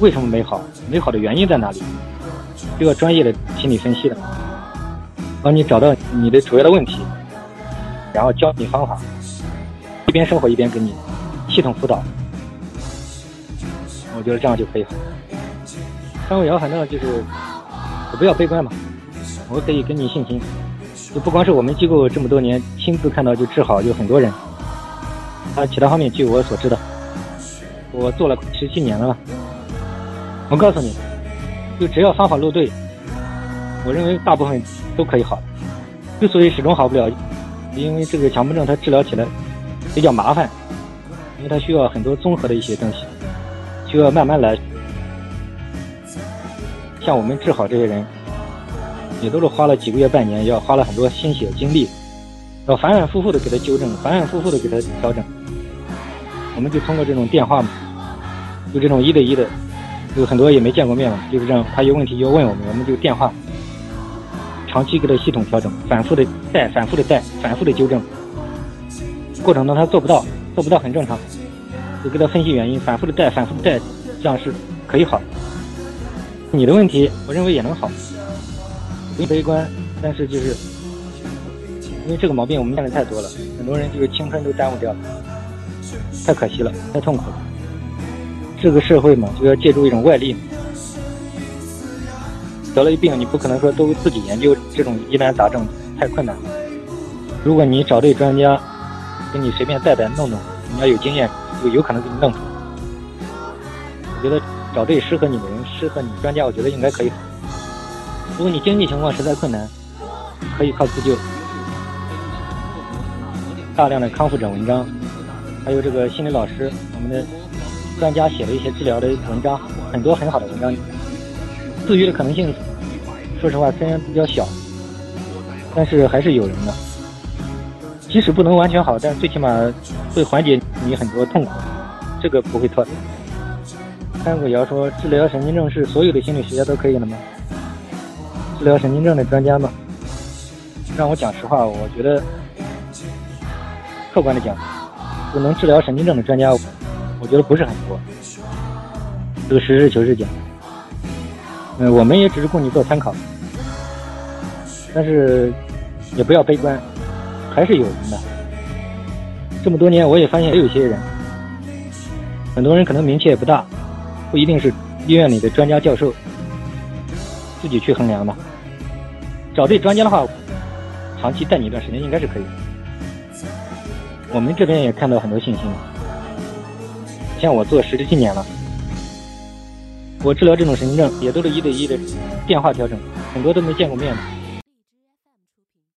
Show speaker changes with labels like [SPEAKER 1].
[SPEAKER 1] 为什么没好，没好的原因在哪里，需要专业的心理分析的，帮你找到你的主要的问题，然后教你方法，一边生活一边给你系统辅导，我觉得这样就可以了。张伟瑶，反正就是我不要悲观嘛，我可以给你信心，就不光是我们机构这么多年亲自看到就治好，有很多人，他其他方面据我所知的，我做了十七年了。我告诉你，就只要方法路对，我认为大部分都可以好。之所以始终好不了，因为这个强迫症它治疗起来比较麻烦，因为它需要很多综合的一些东西，需要慢慢来。像我们治好这些人，也都是花了几个月、半年，要花了很多心血精力，要反反复复的给他纠正，反反复复的给他调整。我们就通过这种电话嘛，就这种一对一的。有很多也没见过面嘛，就是这样。他有问题要问我们，我们就电话，长期给他系统调整，反复的带，反复的带，反复的纠正。过程中他做不到，做不到很正常，就给他分析原因，反复的带，反复的带，这样是可以好。你的问题，我认为也能好，不悲观，但是就是因为这个毛病我们见的太多了，很多人就是青春都耽误掉了，太可惜了，太痛苦了。这个社会嘛，就要借助一种外力。得了一病，你不可能说都自己研究这种疑难杂症，太困难。如果你找对专家，给你随便带带弄弄，人家有经验，就有可能给你弄出来。我觉得找对适合你的人，适合你专家，我觉得应该可以。如果你经济情况实在困难，可以靠自救。大量的康复者文章，还有这个心理老师，我们的。专家写了一些治疗的文章，很多很好的文章。自愈的可能性，说实话虽然比较小，但是还是有人的。即使不能完全好，但最起码会缓解你很多痛苦，这个不会错的。潘古瑶说，治疗神经症是所有的心理学家都可以的吗？治疗神经症的专家吗？让我讲实话，我觉得客观的讲，就能治疗神经症的专家。我觉得不是很多，这个实事求是讲，嗯，我们也只是供你做参考，但是也不要悲观，还是有人的。这么多年，我也发现也有些人，很多人可能名气也不大，不一定是医院里的专家教授，自己去衡量的。找对专家的话，长期带你一段时间应该是可以的。我们这边也看到很多信息。像我做十七年了，我治疗这种神经症也都是一对一的电话调整，很多都没见过面的。